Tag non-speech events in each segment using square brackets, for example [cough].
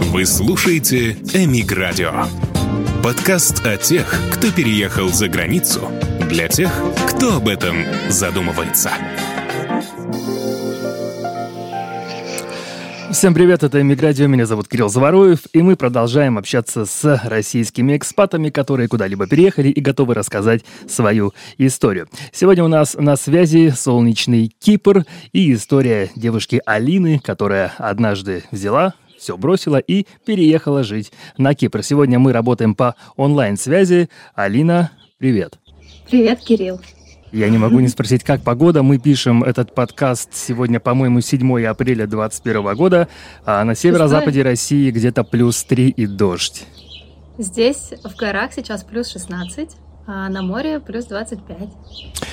Вы слушаете «Эмиг Радио». Подкаст о тех, кто переехал за границу, для тех, кто об этом задумывается. Всем привет, это Эмиградио, меня зовут Кирилл Заваруев, и мы продолжаем общаться с российскими экспатами, которые куда-либо переехали и готовы рассказать свою историю. Сегодня у нас на связи солнечный Кипр и история девушки Алины, которая однажды взяла все бросила и переехала жить на Кипр. Сегодня мы работаем по онлайн-связи. Алина, привет. Привет, Кирилл. Я не могу не спросить, как погода. Мы пишем этот подкаст сегодня, по-моему, 7 апреля 2021 года, а на северо-западе России где-то плюс 3 и дождь. Здесь в горах сейчас плюс 16, а на море плюс 25.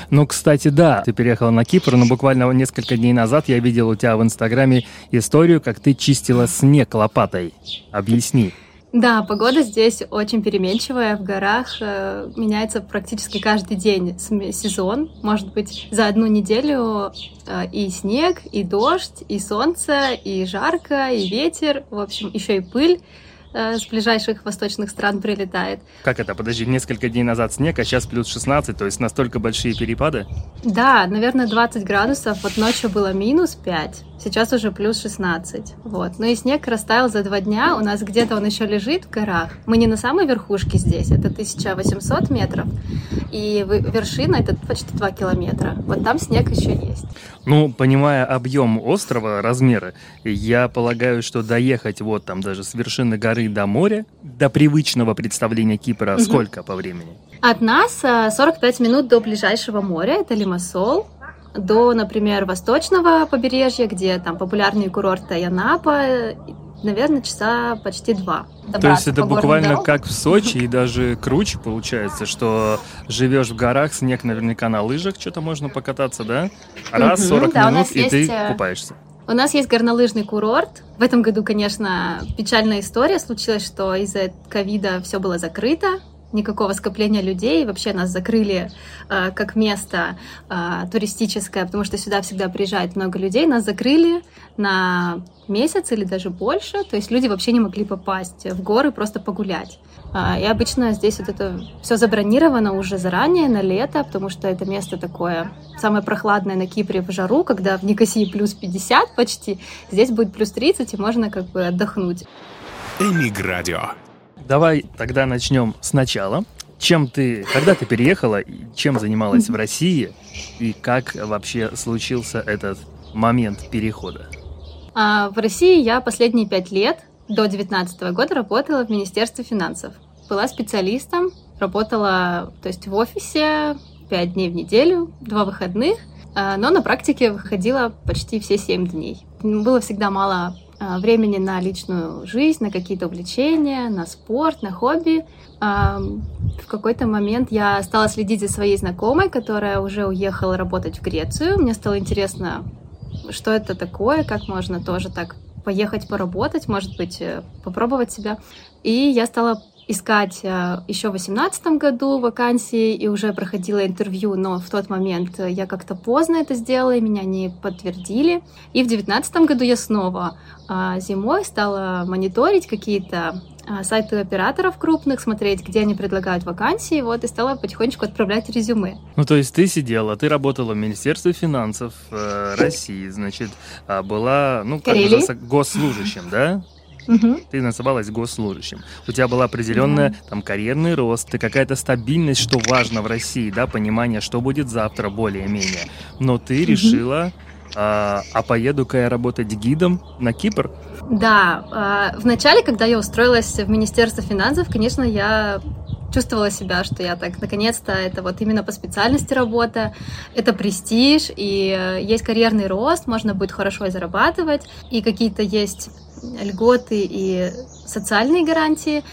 Ну, кстати, да, ты переехала на Кипр, но буквально несколько дней назад я видел у тебя в Инстаграме историю, как ты чистила снег лопатой. Объясни. Да, погода здесь очень переменчивая. В горах э, меняется практически каждый день сезон. Может быть, за одну неделю э, и снег, и дождь, и солнце, и жарко, и ветер. В общем, еще и пыль. Э, с ближайших восточных стран прилетает. Как это? Подожди, несколько дней назад снег, а сейчас плюс 16, то есть настолько большие перепады? Да, наверное, 20 градусов. Вот ночью было минус 5, сейчас уже плюс 16. Вот. Ну и снег растаял за два дня. У нас где-то он еще лежит в горах. Мы не на самой верхушке здесь, это 1800 метров. И вершина это почти 2 километра. Вот там снег еще есть. Ну, понимая объем острова, размеры, я полагаю, что доехать вот там даже с вершины горы до моря, до привычного представления Кипра, угу. сколько по времени? От нас 45 э, минут до ближайшего моря, это Лимассол, до, например, восточного побережья, где там популярные курорты Янапа, наверное, часа почти два. То есть это буквально дорогам. как в Сочи и даже круче получается, что живешь в горах, снег наверняка на лыжах, что-то можно покататься, да? Раз, 40 да, минут, и ты э, купаешься. У нас есть горнолыжный курорт. В этом году, конечно, печальная история случилась, что из-за ковида все было закрыто никакого скопления людей. Вообще нас закрыли э, как место э, туристическое, потому что сюда всегда приезжает много людей. Нас закрыли на месяц или даже больше. То есть люди вообще не могли попасть в горы просто погулять. Э, и обычно здесь вот это все забронировано уже заранее на лето, потому что это место такое самое прохладное на Кипре в жару, когда в Никосии плюс 50 почти, здесь будет плюс 30, и можно как бы отдохнуть. Эмиградио. Давай тогда начнем сначала. Чем ты, когда ты переехала, чем занималась в России и как вообще случился этот момент перехода? А, в России я последние пять лет, до 2019 года, работала в Министерстве финансов. Была специалистом, работала то есть в офисе пять дней в неделю, два выходных, а, но на практике выходила почти все семь дней. Было всегда мало времени на личную жизнь, на какие-то увлечения, на спорт, на хобби. В какой-то момент я стала следить за своей знакомой, которая уже уехала работать в Грецию. Мне стало интересно, что это такое, как можно тоже так поехать поработать, может быть, э, попробовать себя. И я стала искать э, еще в 2018 году вакансии и уже проходила интервью, но в тот момент я как-то поздно это сделала, и меня не подтвердили. И в 2019 году я снова а, зимой стала мониторить какие-то а, сайты операторов крупных, смотреть, где они предлагают вакансии, вот, и стала потихонечку отправлять резюме. Ну, то есть ты сидела, ты работала в Министерстве финансов э, России, значит, а, была, ну, как бы госслужащим, да? Угу. Ты называлась госслужащим. У тебя был определенный угу. там карьерный рост, и какая-то стабильность, что важно в России, да, понимание, что будет завтра более-менее. Но ты угу. решила, а, а поеду-ка я работать гидом на Кипр? Да, а, вначале, когда я устроилась в Министерство финансов, конечно, я чувствовала себя, что я так, наконец-то, это вот именно по специальности работа, это престиж, и э, есть карьерный рост, можно будет хорошо зарабатывать, и какие-то есть льготы и социальные гарантии,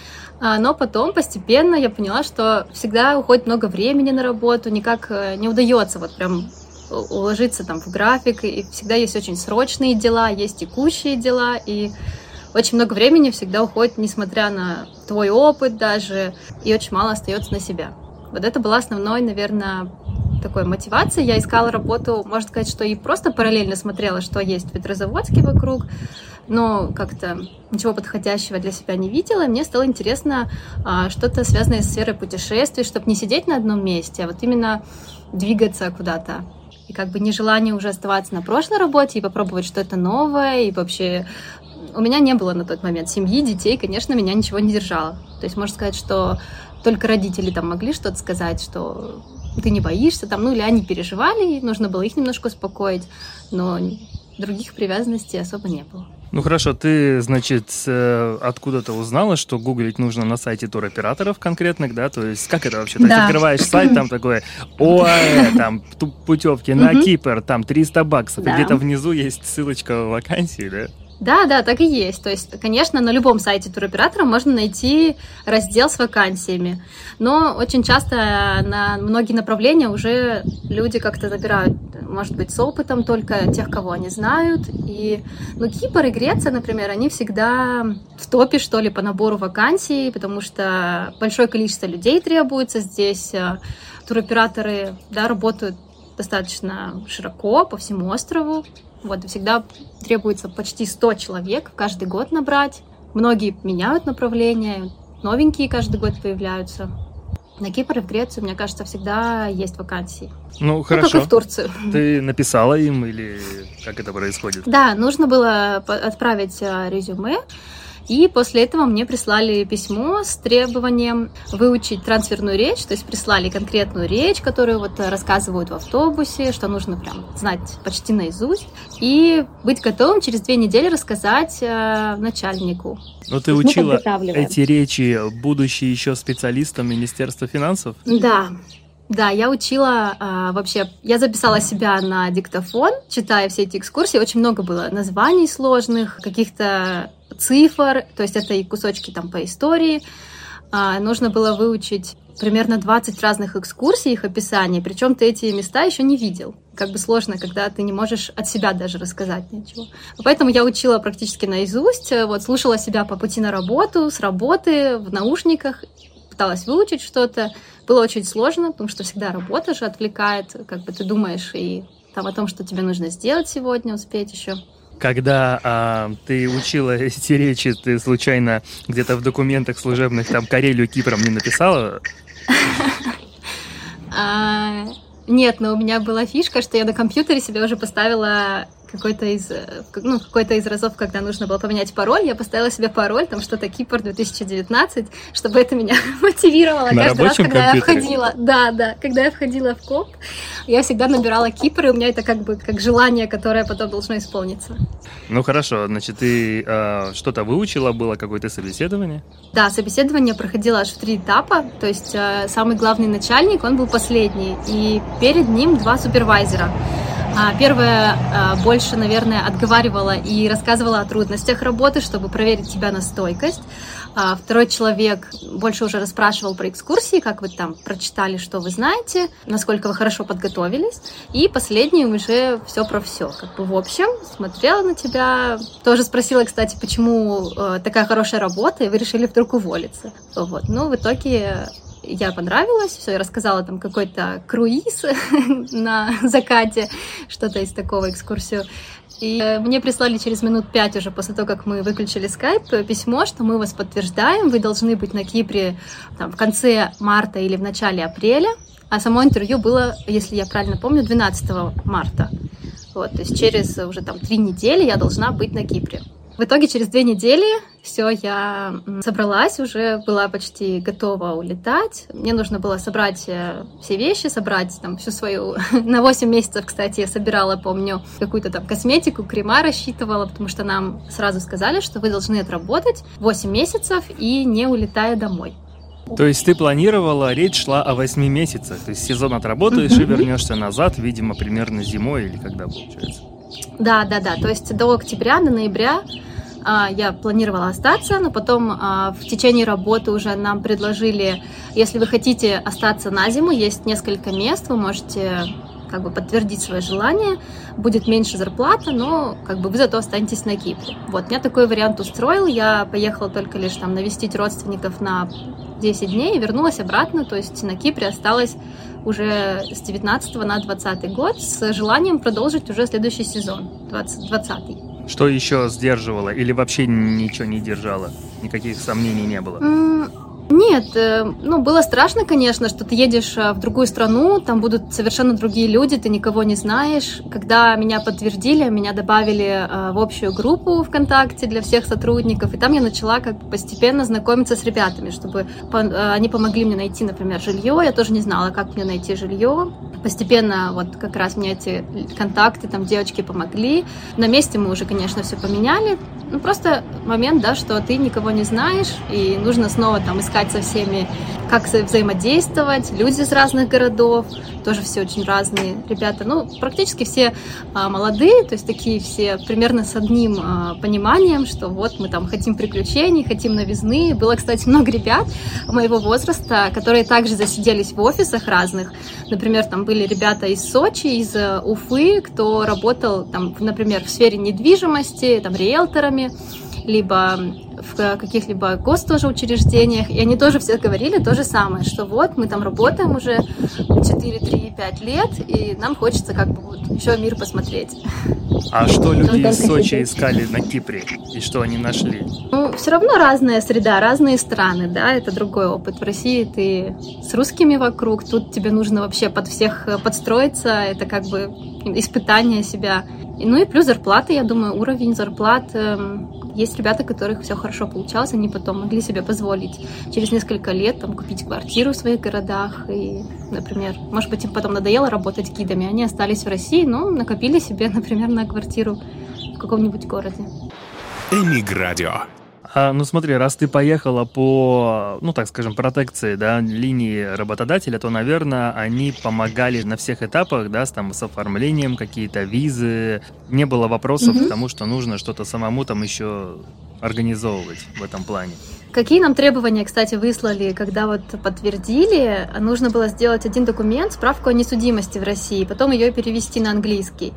а, но потом постепенно я поняла, что всегда уходит много времени на работу, никак э, не удается вот прям уложиться там в график, и всегда есть очень срочные дела, есть текущие дела, и очень много времени всегда уходит, несмотря на твой опыт даже, и очень мало остается на себя. Вот это была основной, наверное, такой мотивацией. Я искала работу, можно сказать, что и просто параллельно смотрела, что есть в Петрозаводске вокруг, но как-то ничего подходящего для себя не видела, и мне стало интересно а, что-то связанное с сферой путешествий, чтобы не сидеть на одном месте, а вот именно двигаться куда-то. И как бы нежелание уже оставаться на прошлой работе и попробовать что-то новое, и вообще у меня не было на тот момент семьи, детей, конечно, меня ничего не держало. То есть можно сказать, что только родители там могли что-то сказать, что ты не боишься, там, ну или они переживали, нужно было их немножко успокоить, но других привязанностей особо не было. Ну хорошо, ты, значит, э, откуда-то узнала, что гуглить нужно на сайте туроператоров конкретных, да? То есть как это вообще? Да. Ты открываешь сайт, там такое ОАЭ, там путевки на Кипр, там 300 баксов, где-то внизу есть ссылочка вакансии, да? Да, да, так и есть. То есть, конечно, на любом сайте туроператора можно найти раздел с вакансиями. Но очень часто на многие направления уже люди как-то набирают, может быть, с опытом только тех, кого они знают. И, ну, Кипр и Греция, например, они всегда в топе, что ли, по набору вакансий, потому что большое количество людей требуется здесь. Э, туроператоры, да, работают достаточно широко по всему острову. Вот, всегда требуется почти 100 человек каждый год набрать. Многие меняют направление, новенькие каждый год появляются. На Кипр и в Грецию, мне кажется, всегда есть вакансии. Ну, хорошо. Ну, как и в Турцию. Ты написала им или как это происходит? Да, нужно было отправить а, резюме. И после этого мне прислали письмо с требованием выучить трансферную речь, то есть прислали конкретную речь, которую вот рассказывают в автобусе, что нужно прям знать почти наизусть, и быть готовым через две недели рассказать э, начальнику. Но ты учила эти речи, будучи еще специалистом Министерства финансов? Да, да, я учила а, вообще, я записала себя на диктофон, читая все эти экскурсии. Очень много было названий сложных, каких-то цифр, то есть это и кусочки там по истории. А, нужно было выучить примерно 20 разных экскурсий, их описаний, причем ты эти места еще не видел. Как бы сложно, когда ты не можешь от себя даже рассказать ничего. Поэтому я учила практически наизусть, вот слушала себя по пути на работу, с работы, в наушниках, пыталась выучить что-то. Было очень сложно, потому что всегда работа же отвлекает, как бы ты думаешь и там о том, что тебе нужно сделать сегодня, успеть еще. Когда а, ты учила эти речи, ты случайно где-то в документах служебных там Карелию Кипром не написала? [laughs] А, нет, но у меня была фишка, что я на компьютере себе уже поставила какой-то из, э, ну, какой-то из разов, когда нужно было поменять пароль, я поставила себе пароль, там что-то Кипр 2019, чтобы это меня [laughs] мотивировало На каждый раз, когда компьютере. я входила. Да, да, когда я входила в коп, я всегда набирала Кипр, и у меня это как бы как желание, которое потом должно исполниться. Ну хорошо, значит, ты э, что-то выучила, было какое-то собеседование? Да, собеседование проходило аж в три этапа, то есть э, самый главный начальник, он был последний, и перед ним два супервайзера. А, первая а, больше, наверное, отговаривала и рассказывала о трудностях работы, чтобы проверить тебя на стойкость. А второй человек больше уже расспрашивал про экскурсии, как вы там прочитали, что вы знаете, насколько вы хорошо подготовились. И последний уже все про все. Как бы в общем, смотрела на тебя, тоже спросила, кстати, почему э, такая хорошая работа, и вы решили вдруг уволиться. Вот. Ну, в итоге я понравилась, все, я рассказала там какой-то круиз [laughs] на закате, что-то из такого экскурсию. И э, мне прислали через минут пять уже после того, как мы выключили скайп, письмо, что мы вас подтверждаем, вы должны быть на Кипре там, в конце марта или в начале апреля, а само интервью было, если я правильно помню, 12 марта. Вот, то есть через уже там три недели я должна быть на Кипре. В итоге через две недели все, я собралась, уже была почти готова улетать. Мне нужно было собрать э, все вещи, собрать там всю свою... [laughs] На 8 месяцев, кстати, я собирала, помню, какую-то там косметику, крема рассчитывала, потому что нам сразу сказали, что вы должны отработать 8 месяцев и не улетая домой. То есть ты планировала, речь шла о 8 месяцах, то есть сезон отработаешь и вернешься назад, видимо, примерно зимой или когда получается? Да, да, да. То есть до октября, до ноября я планировала остаться, но потом а, в течение работы уже нам предложили, если вы хотите остаться на зиму, есть несколько мест, вы можете как бы подтвердить свое желание, будет меньше зарплата, но как бы вы зато останетесь на Кипре. Вот, меня такой вариант устроил, я поехала только лишь там навестить родственников на 10 дней и вернулась обратно, то есть на Кипре осталась уже с 19 на 20 год с желанием продолжить уже следующий сезон, 20, 20 Что еще сдерживало или вообще ничего не держало? Никаких сомнений не было? Нет, э, ну, было страшно, конечно, что ты едешь э, в другую страну, там будут совершенно другие люди, ты никого не знаешь. Когда меня подтвердили, меня добавили э, в общую группу ВКонтакте для всех сотрудников, и там я начала как постепенно знакомиться с ребятами, чтобы они помогли мне найти, например, жилье. Я тоже не знала, как мне найти жилье. Постепенно вот как раз мне эти контакты, там девочки помогли. На месте мы уже, конечно, все поменяли. Ну, просто момент, да, что ты никого не знаешь, и нужно снова там искать искать со всеми, как взаимодействовать. Люди из разных городов, тоже все очень разные ребята. Ну, практически все а, молодые, то есть такие все примерно с одним а, пониманием, что вот мы там хотим приключений, хотим новизны. Было, кстати, много ребят моего возраста, которые также засиделись в офисах разных. Например, там были ребята из Сочи, из э, Уфы, кто работал, там, например, в сфере недвижимости, там, риэлторами, либо в каких-либо гос тоже учреждениях, и они тоже все говорили то же самое, что вот мы там работаем уже 4, 3, 5 лет, и нам хочется как бы вот еще мир посмотреть. А что люди из Сочи искали на Кипре, и что они нашли? Ну, все равно разная среда, разные страны, да, это другой опыт. В России ты с русскими вокруг, тут тебе нужно вообще под всех подстроиться, это как бы испытание себя. Ну и плюс зарплаты, я думаю, уровень зарплат эм, есть ребята, у которых все хорошо получалось, они потом могли себе позволить через несколько лет там, купить квартиру в своих городах. И, например, может быть, им потом надоело работать гидами, они остались в России, но накопили себе, [laughs] например, на квартиру в каком-нибудь городе. Эмиградио. А, ну смотри, раз ты поехала по, ну так скажем, протекции, да, линии работодателя, то, наверное, они помогали на всех этапах, да, с, там, с оформлением какие-то визы. Не было вопросов mm-hmm. к тому, что нужно что-то самому там еще организовывать в этом плане. Какие нам требования, кстати, выслали, когда вот подтвердили? Нужно было сделать один документ, справку о несудимости в России, потом ее перевести на английский.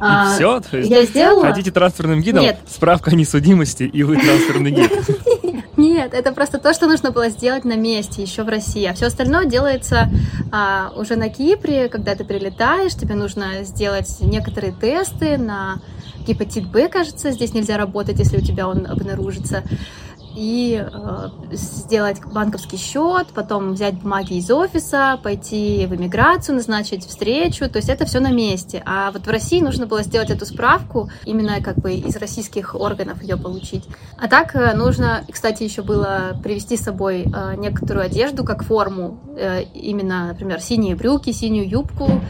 И а, все? То есть я сделала? Хотите трансферным гидом? Нет. Справка о несудимости, и вы трансферный гид. [laughs] Нет, это просто то, что нужно было сделать на месте, еще в России. А все остальное делается а, уже на Кипре, когда ты прилетаешь, тебе нужно сделать некоторые тесты на гепатит Б, кажется, здесь нельзя работать, если у тебя он обнаружится и э, сделать банковский счет, потом взять бумаги из офиса, пойти в иммиграцию, назначить встречу, то есть это все на месте. А вот в России нужно было сделать эту справку, именно как бы из российских органов ее получить. А так э, нужно, кстати, еще было привезти с собой э, некоторую одежду, как форму, э, именно, например, синие брюки, синюю юбку,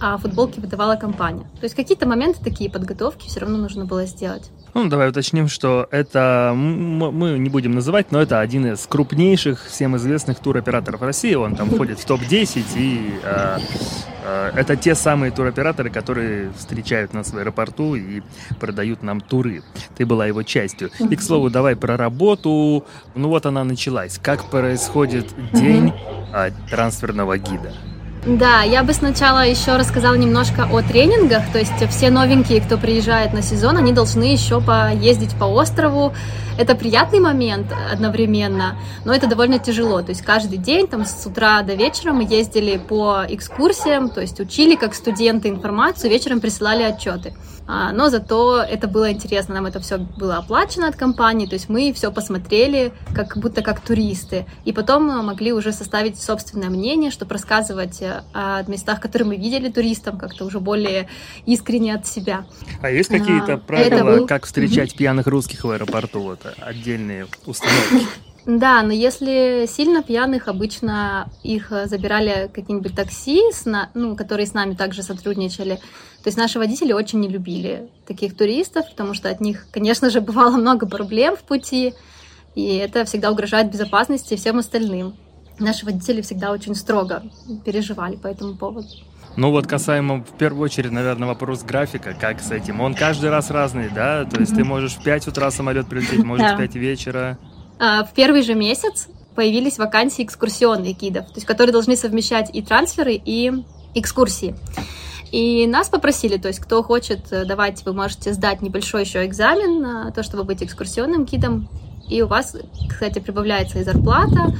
а футболки выдавала компания. То есть какие-то моменты такие подготовки все равно нужно было сделать. Ну, давай уточним, что это мы не будем называть, но это один из крупнейших, всем известных туроператоров России. Он там входит в топ-10, и э, э, это те самые туроператоры, которые встречают нас в аэропорту и продают нам туры. Ты была его частью. И, к слову, давай про работу. Ну вот она началась. Как происходит день э, трансферного гида? Да, я бы сначала еще рассказала немножко о тренингах, то есть все новенькие, кто приезжает на сезон, они должны еще поездить по острову. Это приятный момент одновременно, но это довольно тяжело. То есть каждый день, там с утра до вечера мы ездили по экскурсиям, то есть учили как студенты информацию, вечером присылали отчеты. А, но зато это было интересно, нам это все было оплачено от компании, то есть мы все посмотрели, как будто как туристы, и потом могли уже составить собственное мнение, чтобы рассказывать э, о местах, которые мы видели туристам, как-то уже более искренне от себя. А есть какие-то а, правила, был... как встречать пьяных русских в аэропорту, вот отдельные установки? Да, но если сильно пьяных, обычно их забирали какие-нибудь такси, ну, которые с нами также сотрудничали. То есть наши водители очень не любили таких туристов, потому что от них, конечно же, бывало много проблем в пути, и это всегда угрожает безопасности всем остальным. Наши водители всегда очень строго переживали по этому поводу. Ну вот касаемо, в первую очередь, наверное, вопрос графика, как с этим. Он каждый раз разный, да? То есть ты можешь в 5 утра самолет прилететь, можешь в 5 вечера. А, в первый же месяц появились вакансии экскурсионных гидов, то есть которые должны совмещать и трансферы, и экскурсии. И нас попросили, то есть кто хочет, э, давайте вы можете сдать небольшой еще экзамен на то, чтобы быть экскурсионным гидом. И у вас, кстати, прибавляется и зарплата,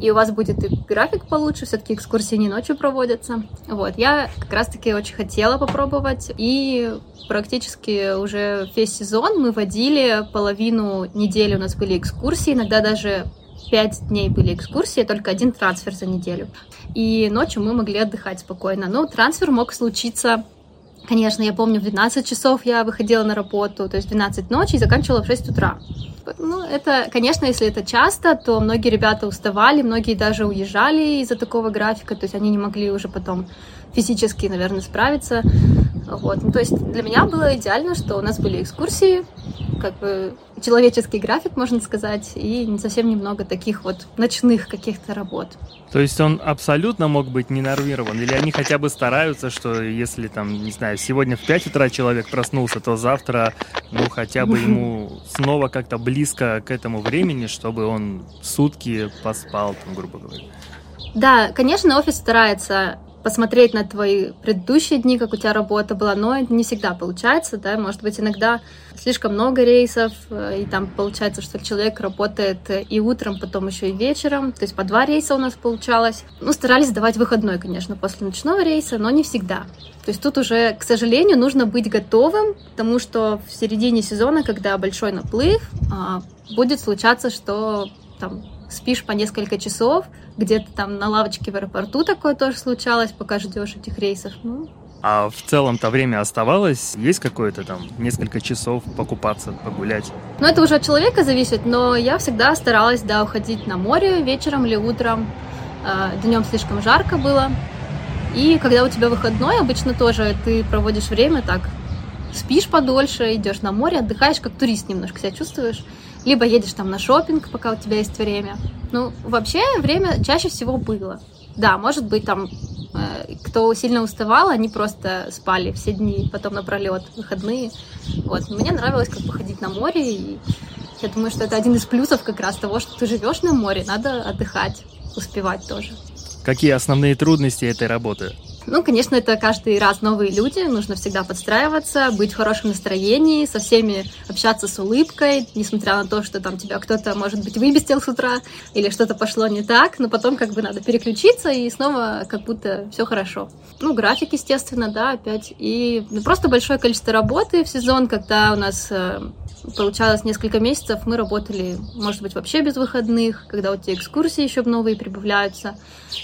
и у вас будет и график получше, все-таки экскурсии не ночью проводятся. Вот, я как раз-таки очень хотела попробовать, и практически уже весь сезон мы водили половину недели у нас были экскурсии, иногда даже пять дней были экскурсии, только один трансфер за неделю. И ночью мы могли отдыхать спокойно. Но трансфер мог случиться Конечно, я помню, в 12 часов я выходила на работу, то есть 12 ночи и заканчивала в 6 утра. Ну, это, конечно, если это часто, то многие ребята уставали, многие даже уезжали из-за такого графика, то есть они не могли уже потом физически, наверное, справиться. Вот. Ну, то есть для меня было идеально, что у нас были экскурсии, как бы человеческий график, можно сказать, и не совсем немного таких вот ночных каких-то работ. То есть он абсолютно мог быть не нормирован? Или они хотя бы стараются, что если там, не знаю, сегодня в 5 утра человек проснулся, то завтра, ну, хотя бы ему снова как-то близко к этому времени, чтобы он сутки поспал, там, грубо говоря? Да, конечно, офис старается посмотреть на твои предыдущие дни, как у тебя работа была, но это не всегда получается, да, может быть, иногда слишком много рейсов, э, и там получается, что человек работает и утром, потом еще и вечером, то есть по два рейса у нас получалось. Ну, старались давать выходной, конечно, после ночного рейса, но не всегда. То есть тут уже, к сожалению, нужно быть готовым, потому что в середине сезона, когда большой наплыв, а, будет случаться, что там спишь по несколько часов, где-то там на лавочке в аэропорту такое тоже случалось, пока ждешь этих рейсов. Ну, а в целом-то время оставалось? Есть какое-то там несколько часов покупаться, погулять? Ну, это уже от человека зависит, но я всегда старалась, да, уходить на море вечером или утром. А, Днем слишком жарко было. И когда у тебя выходной, обычно тоже ты проводишь время так, спишь подольше, идешь на море, отдыхаешь, как турист немножко себя чувствуешь либо едешь там на шопинг, пока у тебя есть время. Ну, вообще время чаще всего было. Да, может быть, там, э, кто сильно уставал, они просто спали все дни, потом напролет, выходные. Вот. Мне нравилось как бы ходить на море, и я думаю, что это один из плюсов как раз того, что ты живешь на море, надо отдыхать, успевать тоже. Какие основные трудности этой работы? Ну, конечно, это каждый раз новые люди, нужно всегда подстраиваться, быть в хорошем настроении, со всеми общаться с улыбкой, несмотря на то, что там тебя кто-то, может быть, выбестил с утра или что-то пошло не так, но потом как бы надо переключиться и снова как будто все хорошо. Ну, график, естественно, да, опять. И просто большое количество работы в сезон, когда у нас э, получалось несколько месяцев, мы работали, может быть, вообще без выходных, когда вот те экскурсии еще новые прибавляются.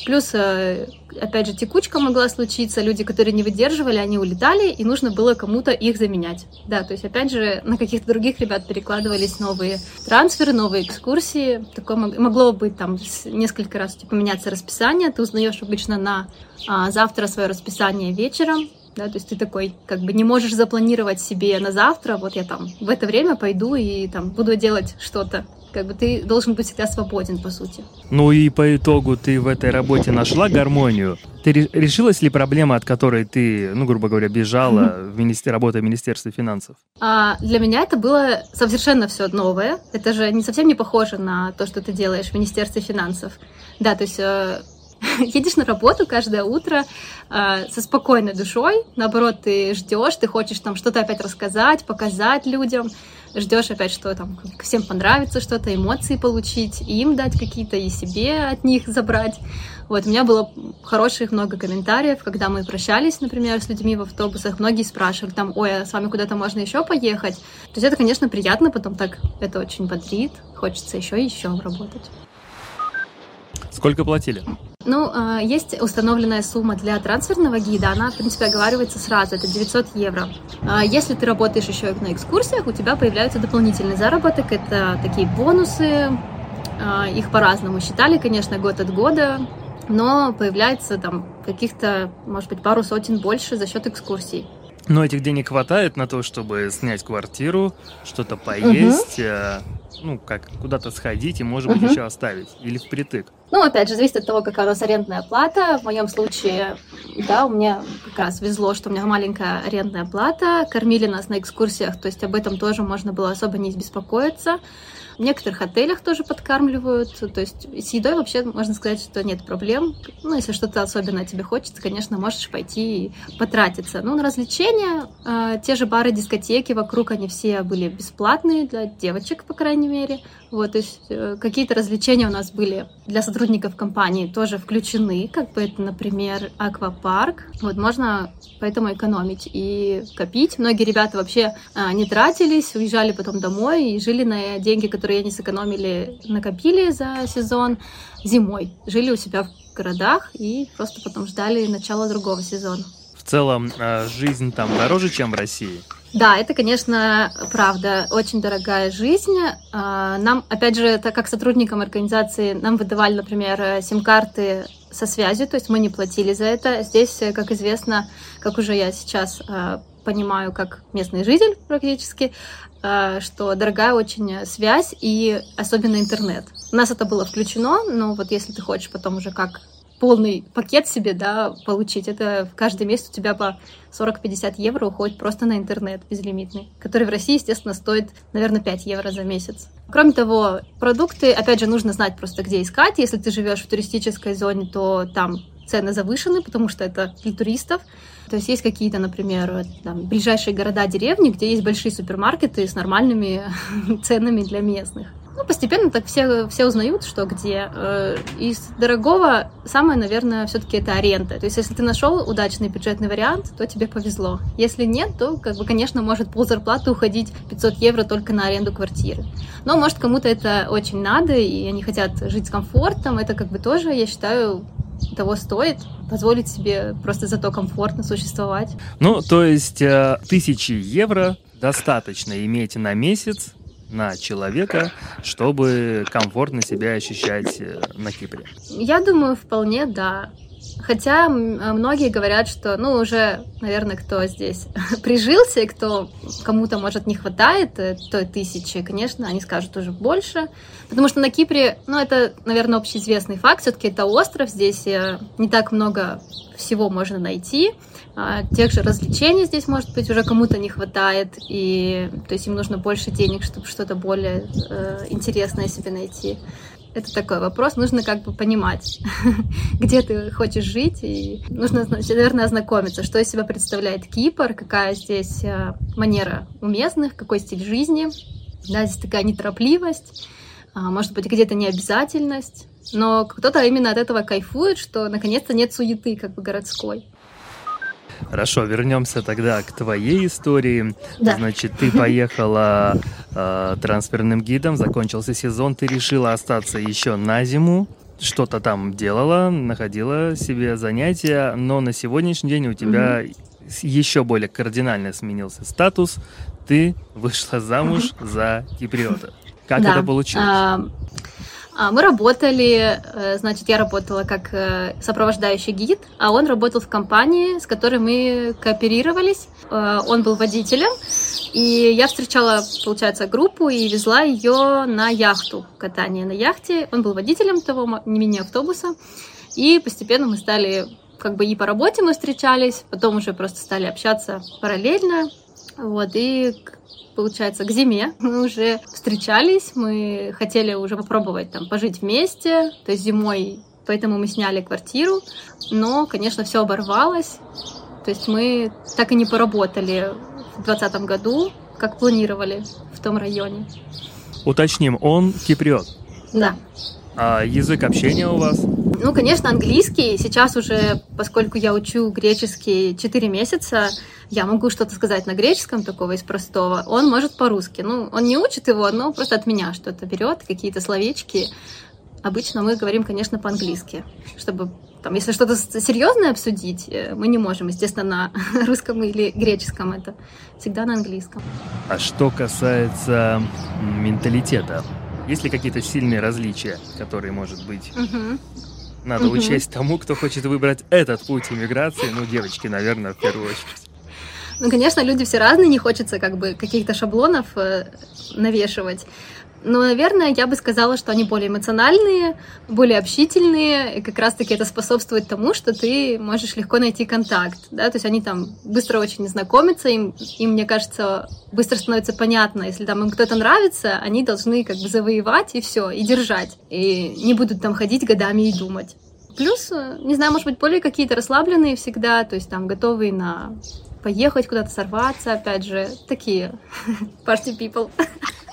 Плюс, э, опять же, текучка могла случиться, люди, которые не выдерживали, они улетали, и нужно было кому-то их заменять. Да, то есть, опять же, на каких-то других ребят перекладывались новые трансферы, новые экскурсии. Такое могло быть там несколько раз типа, меняться расписание. Ты узнаешь обычно на а, завтра свое расписание вечером, да, то есть ты такой, как бы не можешь запланировать себе на завтра, вот я там в это время пойду и там буду делать что-то. Как бы ты должен быть всегда свободен, по сути. Ну и по итогу ты в этой работе нашла гармонию? Ты решилась ли проблема, от которой ты, ну, грубо говоря, бежала в министер... работая в Министерстве финансов? А, для меня это было совершенно все новое. Это же не совсем не похоже на то, что ты делаешь в Министерстве финансов. Да, то есть э, [laughs] едешь на работу каждое утро э, со спокойной душой, наоборот, ты ждешь, ты хочешь там что-то опять рассказать, показать людям, ждешь опять, что там всем понравится что-то, эмоции получить, им дать какие-то, и себе от них забрать. Вот, у меня было хороших много комментариев, когда мы прощались, например, с людьми в автобусах, многие спрашивали там, ой, а с вами куда-то можно еще поехать? То есть это, конечно, приятно, потом так это очень бодрит, хочется еще и еще работать. Сколько платили? Ну, а, есть установленная сумма для трансферного гида, она, в принципе, оговаривается сразу, это 900 евро. А, если ты работаешь еще на экскурсиях, у тебя появляется дополнительный заработок, это такие бонусы, а, их по-разному считали, конечно, год от года, но появляется там каких-то, может быть, пару сотен больше за счет экскурсий. Но этих денег хватает на то, чтобы снять квартиру, что-то поесть, угу. ну, как куда-то сходить и, может быть, угу. еще оставить. Или впритык. Ну, опять же, зависит от того, какая у нас арендная плата. В моем случае, да, у меня как раз везло, что у меня маленькая арендная плата. Кормили нас на экскурсиях, то есть об этом тоже можно было особо не беспокоиться. В некоторых отелях тоже подкармливают. То есть с едой вообще можно сказать, что нет проблем. Ну, если что-то особенное тебе хочется, конечно, можешь пойти и потратиться. Ну, на развлечения, э, те же бары, дискотеки вокруг, они все были бесплатные для девочек, по крайней мере. Вот, то есть э, какие-то развлечения у нас были для сотрудников компании тоже включены, как бы это, например, аквапарк. Вот можно поэтому экономить и копить. Многие ребята вообще а, не тратились, уезжали потом домой и жили на деньги, которые они сэкономили, накопили за сезон зимой. Жили у себя в городах и просто потом ждали начала другого сезона. В целом, а, жизнь там дороже, чем в России? Да, это, конечно, правда, очень дорогая жизнь. А, нам, опять же, так как сотрудникам организации, нам выдавали, например, сим-карты со связью, то есть мы не платили за это. Здесь, как известно, как уже я сейчас понимаю, как местный житель практически, что дорогая очень связь и особенно интернет. У нас это было включено, но вот если ты хочешь потом уже как полный пакет себе, да, получить. Это в каждый месяц у тебя по 40-50 евро уходит просто на интернет безлимитный, который в России, естественно, стоит, наверное, 5 евро за месяц. Кроме того, продукты, опять же, нужно знать просто, где искать. Если ты живешь в туристической зоне, то там цены завышены, потому что это для туристов. То есть есть какие-то, например, там, ближайшие города, деревни, где есть большие супермаркеты с нормальными [laughs] ценами для местных. Ну, постепенно так все, все узнают, что где. Э, из дорогого самое, наверное, все-таки это аренда. То есть, если ты нашел удачный бюджетный вариант, то тебе повезло. Если нет, то, как бы, конечно, может пол зарплаты уходить 500 евро только на аренду квартиры. Но, может, кому-то это очень надо, и они хотят жить с комфортом. Это, как бы, тоже, я считаю, того стоит позволить себе просто зато комфортно существовать. Ну, то есть э, тысячи евро достаточно иметь на месяц на человека, чтобы комфортно себя ощущать э, на Кипре? Я думаю, вполне да. Хотя многие говорят, что, ну, уже, наверное, кто здесь [laughs] прижился, и кто кому-то, может, не хватает э, той тысячи, конечно, они скажут уже больше. Потому что на Кипре, ну, это, наверное, общеизвестный факт, все-таки это остров, здесь э, не так много всего можно найти. А, тех же развлечений здесь, может быть, уже кому-то не хватает, и то есть им нужно больше денег, чтобы что-то более э, интересное себе найти. Это такой вопрос, нужно как бы понимать, [laughs] где ты хочешь жить, и нужно, наверное, ознакомиться, что из себя представляет Кипр, какая здесь э, манера у местных, какой стиль жизни, да, здесь такая неторопливость, а, может быть, где-то необязательность, но кто-то именно от этого кайфует, что наконец-то нет суеты как бы городской. Хорошо, вернемся тогда к твоей истории. Да. Значит, ты поехала э, трансферным гидом, закончился сезон, ты решила остаться еще на зиму, что-то там делала, находила себе занятия, но на сегодняшний день у тебя угу. еще более кардинально сменился статус. Ты вышла замуж за киприота. Как да. это получилось? А, мы работали, э, значит, я работала как э, сопровождающий гид, а он работал в компании, с которой мы кооперировались. Э, он был водителем, и я встречала, получается, группу и везла ее на яхту, катание на яхте. Он был водителем того мини-автобуса, и постепенно мы стали как бы и по работе мы встречались, потом уже просто стали общаться параллельно, вот, и получается, к зиме мы уже встречались, мы хотели уже попробовать там пожить вместе, то есть зимой, поэтому мы сняли квартиру, но, конечно, все оборвалось, то есть мы так и не поработали в 2020 году, как планировали в том районе. Уточним, он киприот? Да. А язык общения у вас? Ну, конечно, английский. Сейчас уже, поскольку я учу греческий 4 месяца, я могу что-то сказать на греческом такого из простого. Он может по-русски. Ну, он не учит его, но просто от меня что-то берет, какие-то словечки. Обычно мы говорим, конечно, по-английски, чтобы там, если что-то серьезное обсудить, э, мы не можем, естественно, на [laughs] русском или греческом, это всегда на английском. А что касается менталитета, есть ли какие-то сильные различия, которые, может быть, угу. надо угу. учесть тому, кто хочет выбрать этот путь иммиграции? Ну, девочки, наверное, в первую очередь. Ну, конечно, люди все разные, не хочется как бы каких-то шаблонов э, навешивать. Но, наверное, я бы сказала, что они более эмоциональные, более общительные, и как раз-таки это способствует тому, что ты можешь легко найти контакт, да, то есть они там быстро очень знакомятся, им, им мне кажется, быстро становится понятно, если там им кто-то нравится, они должны как бы завоевать и все, и держать, и не будут там ходить годами и думать. Плюс, э, не знаю, может быть, более какие-то расслабленные всегда, то есть там готовые на поехать куда-то сорваться, опять же, такие [laughs] party people.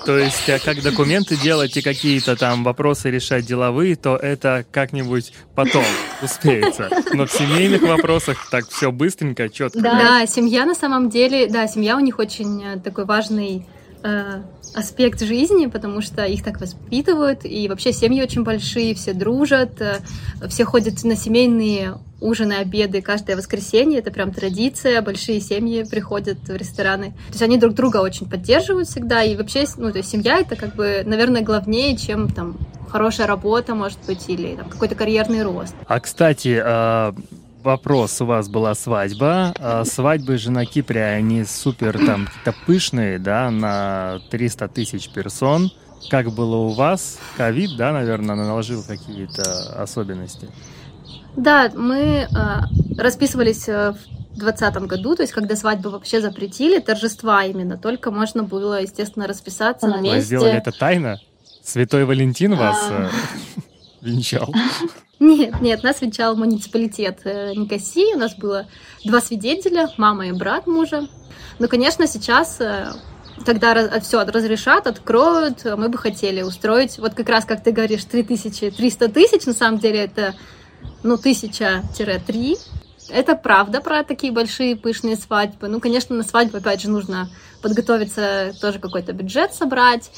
То есть, а как документы делать и какие-то там вопросы решать деловые, то это как-нибудь потом успеется. Но в семейных вопросах так все быстренько, четко. Да, да, семья на самом деле, да, семья у них очень э, такой важный э, аспект жизни, потому что их так воспитывают, и вообще семьи очень большие, все дружат, э, все ходят на семейные ужины, обеды каждое воскресенье, это прям традиция, большие семьи приходят в рестораны. То есть они друг друга очень поддерживают всегда, и вообще, ну, то есть семья это как бы, наверное, главнее, чем там хорошая работа, может быть, или там, какой-то карьерный рост. А, кстати, а, вопрос, у вас была свадьба. А свадьбы же на Кипре, они супер там какие-то пышные, да, на 300 тысяч персон. Как было у вас? Ковид, да, наверное, наложил какие-то особенности? Да, мы э, расписывались в двадцатом году, то есть когда свадьбу вообще запретили, торжества именно, только можно было, естественно, расписаться на месте. Вы сделали это тайно? Святой Валентин вас а. э, [laughs] венчал? Нет, нет, нас венчал муниципалитет э, Никосии. У нас было два свидетеля, мама и брат мужа. Но, конечно, сейчас, э, когда все разрешат, откроют, мы бы хотели устроить, вот как раз, как ты говоришь, 3000, 300 тысяч, на самом деле это, ну, тысяча-три. Это правда про такие большие пышные свадьбы. Ну, конечно, на свадьбу, опять же, нужно подготовиться, тоже какой-то бюджет собрать.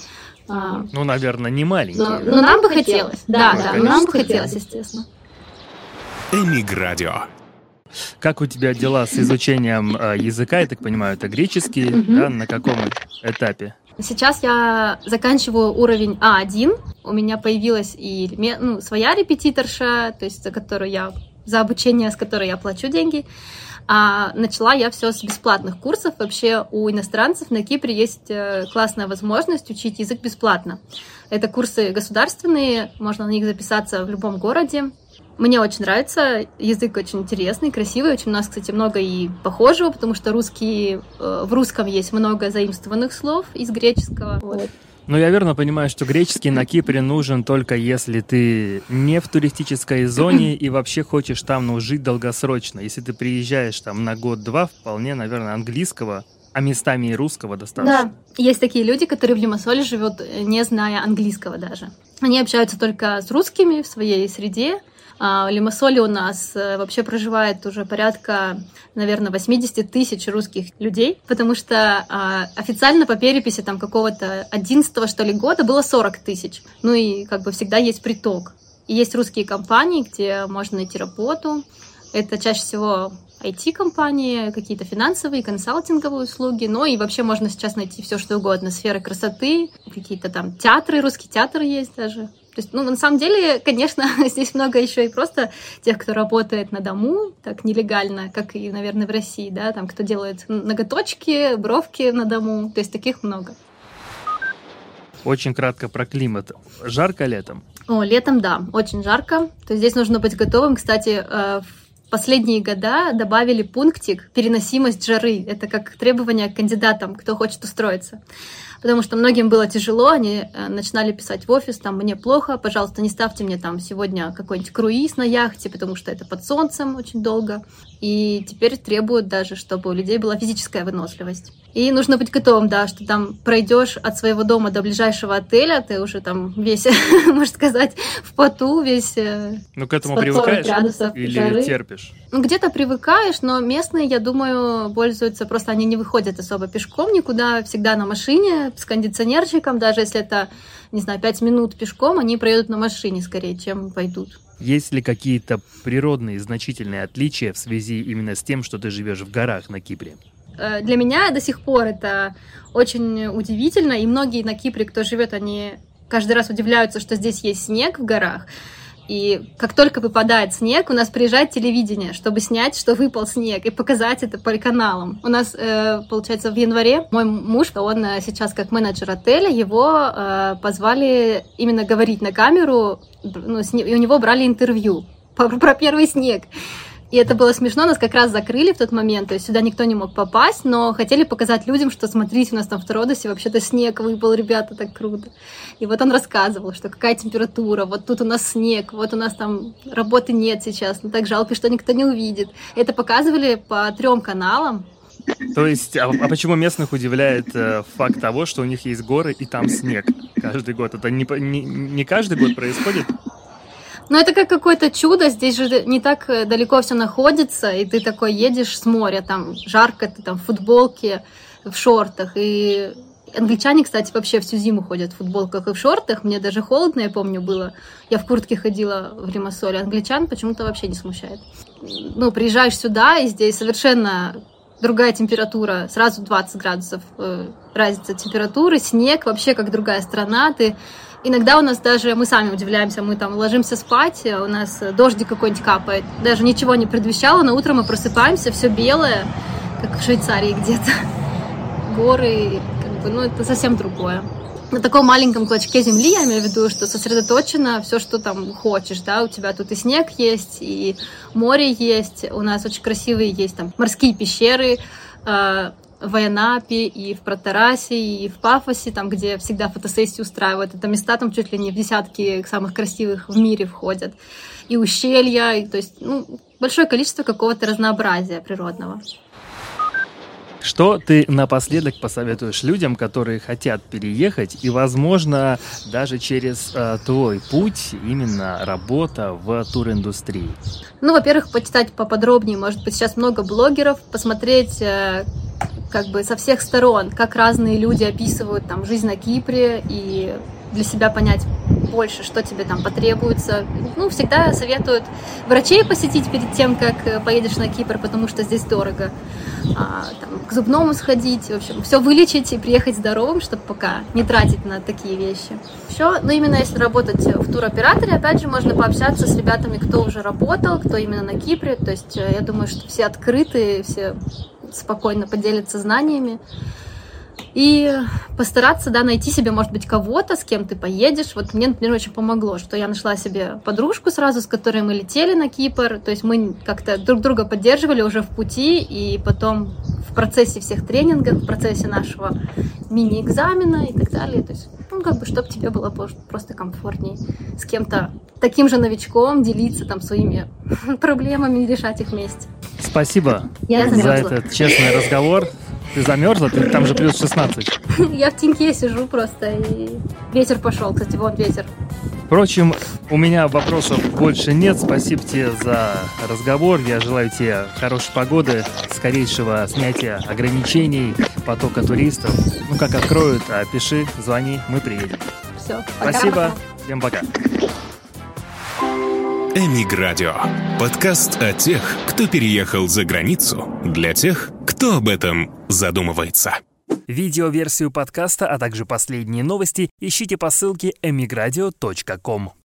А. Ну, наверное, не маленький. Но, но нам бы хотелось. Да, да, да нам бы хотелось, естественно. Эмиградио. Как у тебя дела с изучением э, языка? Я так понимаю, это греческий, да? На каком этапе? Сейчас я заканчиваю уровень А1. У меня появилась и ну, своя репетиторша, то есть за которую я за обучение, с которой я плачу деньги. А начала я все с бесплатных курсов. Вообще у иностранцев на Кипре есть э, классная возможность учить язык бесплатно. Это курсы государственные, можно на них записаться в любом городе. Мне очень нравится, язык очень интересный, красивый. Очень у нас, кстати, много и похожего, потому что русский, э, в русском есть много заимствованных слов из греческого. Вот. Ну, я верно понимаю, что греческий на Кипре нужен только если ты не в туристической зоне и вообще хочешь там ну, жить долгосрочно. Если ты приезжаешь там на год-два, вполне, наверное, английского, а местами и русского достаточно. Да, есть такие люди, которые в Лимассоле живут, э, не зная английского даже. Они общаются только с русскими в своей среде, Лимассоле у нас э, вообще проживает уже порядка, наверное, 80 тысяч русских людей, потому что а, официально по переписи там какого-то 11 что ли года было 40 тысяч. Ну и как бы всегда есть приток. И есть русские компании, где можно найти работу. Это чаще всего IT-компании, какие-то финансовые, консалтинговые услуги, но и вообще можно сейчас найти все что угодно, сферы красоты, какие-то там театры, русский театр есть даже. То есть, ну, на самом деле, конечно, [laughs] здесь много еще и просто тех, кто работает на дому, так нелегально, как и, наверное, в России, да, там, кто делает ноготочки, бровки на дому, то есть таких много. Очень кратко про климат. Жарко летом? О, летом, да, очень жарко. То есть здесь нужно быть готовым. Кстати, э, в последние года добавили пунктик переносимость жары. Это как требование к кандидатам, кто хочет устроиться потому что многим было тяжело, они э, начинали писать в офис, там, мне плохо, пожалуйста, не ставьте мне там сегодня какой-нибудь круиз на яхте, потому что это под солнцем очень долго. И теперь требуют даже, чтобы у людей была физическая выносливость. И нужно быть готовым, да, что там пройдешь от своего дома до ближайшего отеля, ты уже там весь, [laughs] можно сказать, в поту, весь... Э, ну, к этому привыкаешь или жары. терпишь? Ну, где-то привыкаешь, но местные, я думаю, пользуются, просто они не выходят особо пешком никуда, всегда на машине, с кондиционерчиком, даже если это, не знаю, 5 минут пешком, они проедут на машине скорее, чем пойдут. Есть ли какие-то природные значительные отличия в связи именно с тем, что ты живешь в горах на Кипре? Э, для меня до сих пор это очень удивительно, и многие на Кипре, кто живет, они каждый раз удивляются, что здесь есть снег в горах. И как только выпадает снег, у нас приезжает телевидение, чтобы снять, что выпал снег, и показать это по каналам. У нас, э, получается, в январе мой муж, он э, сейчас как менеджер отеля, его э, позвали именно говорить на камеру, ну, и у него брали интервью [laughs] про первый снег. И это было смешно, нас как раз закрыли в тот момент, то есть сюда никто не мог попасть, но хотели показать людям, что смотрите, у нас там в Тродосе вообще-то снег выпал, ребята, так круто. И вот он рассказывал, что какая температура, вот тут у нас снег, вот у нас там работы нет сейчас, но так жалко, что никто не увидит. Это показывали по трем каналам, То есть, а, а почему местных удивляет э, факт того, что у них есть горы и там снег каждый год? Это не, не, не каждый год происходит? Ну, это как какое-то чудо, здесь же не так э, далеко все находится, и ты такой едешь с моря, там жарко, ты там в футболке, в шортах, и Англичане, кстати, вообще всю зиму ходят в футболках и в шортах. Мне даже холодно, я помню, было. Я в куртке ходила в Римасоле. Англичан почему-то вообще не смущает. Ну, приезжаешь сюда, и здесь совершенно другая температура, сразу 20 градусов э, разница температуры, снег, вообще как другая страна. Ты Иногда у нас даже, мы сами удивляемся, мы там ложимся спать, у нас дождик какой-нибудь капает, даже ничего не предвещало, но утром мы просыпаемся, все белое, как в Швейцарии где-то. [laughs] Горы, бы, ну, это совсем другое. На таком маленьком клочке земли, я имею в виду, что сосредоточено все, что там хочешь, да, у тебя тут и снег есть, и море есть, у нас очень красивые есть там морские пещеры, э, в Айанапе, и в Протарасе, и в Пафосе, там, где всегда фотосессии устраивают. Это места там чуть ли не в десятки самых красивых в мире входят. И ущелья, и, то есть, ну, большое количество какого-то разнообразия природного. Что ты напоследок посоветуешь людям, которые хотят переехать и, возможно, даже через э, твой путь именно работа в туриндустрии? Ну, во-первых, почитать поподробнее, может быть, сейчас много блогеров, посмотреть э, как бы со всех сторон, как разные люди описывают там жизнь на Кипре и для себя понять больше, что тебе там потребуется. Ну, всегда советуют врачей посетить перед тем, как э, поедешь на Кипр, потому что здесь дорого. А, там, к зубному сходить, в общем, все вылечить и приехать здоровым, чтобы пока не тратить на такие вещи. Еще, ну, именно если работать в туроператоре, опять же, можно пообщаться с ребятами, кто уже работал, кто именно на Кипре. То есть, э, я думаю, что все открыты, все спокойно поделятся знаниями. И постараться, да, найти себе, может быть, кого-то, с кем ты поедешь. Вот мне, например, очень помогло, что я нашла себе подружку сразу, с которой мы летели на Кипр. То есть мы как-то друг друга поддерживали уже в пути, и потом в процессе всех тренингов, в процессе нашего мини-экзамена и так далее. То есть, как бы, чтобы тебе было просто комфортней с кем-то таким же новичком делиться там своими [laughs] проблемами и решать их вместе. Спасибо [laughs] Я за этот честный разговор. Ты замерзла? Ты, там же плюс 16. [laughs] Я в теньке сижу просто, и ветер пошел. Кстати, вон ветер. Впрочем, у меня вопросов больше нет. Спасибо тебе за разговор. Я желаю тебе хорошей погоды, скорейшего снятия ограничений, потока туристов. Ну, как откроют, а пиши, звони, мы приедем. Все, пока. Спасибо. Всем пока. Эмиградио. Подкаст о тех, кто переехал за границу, для тех, кто об этом задумывается. Видеоверсию подкаста, а также последние новости ищите по ссылке emigradio.com.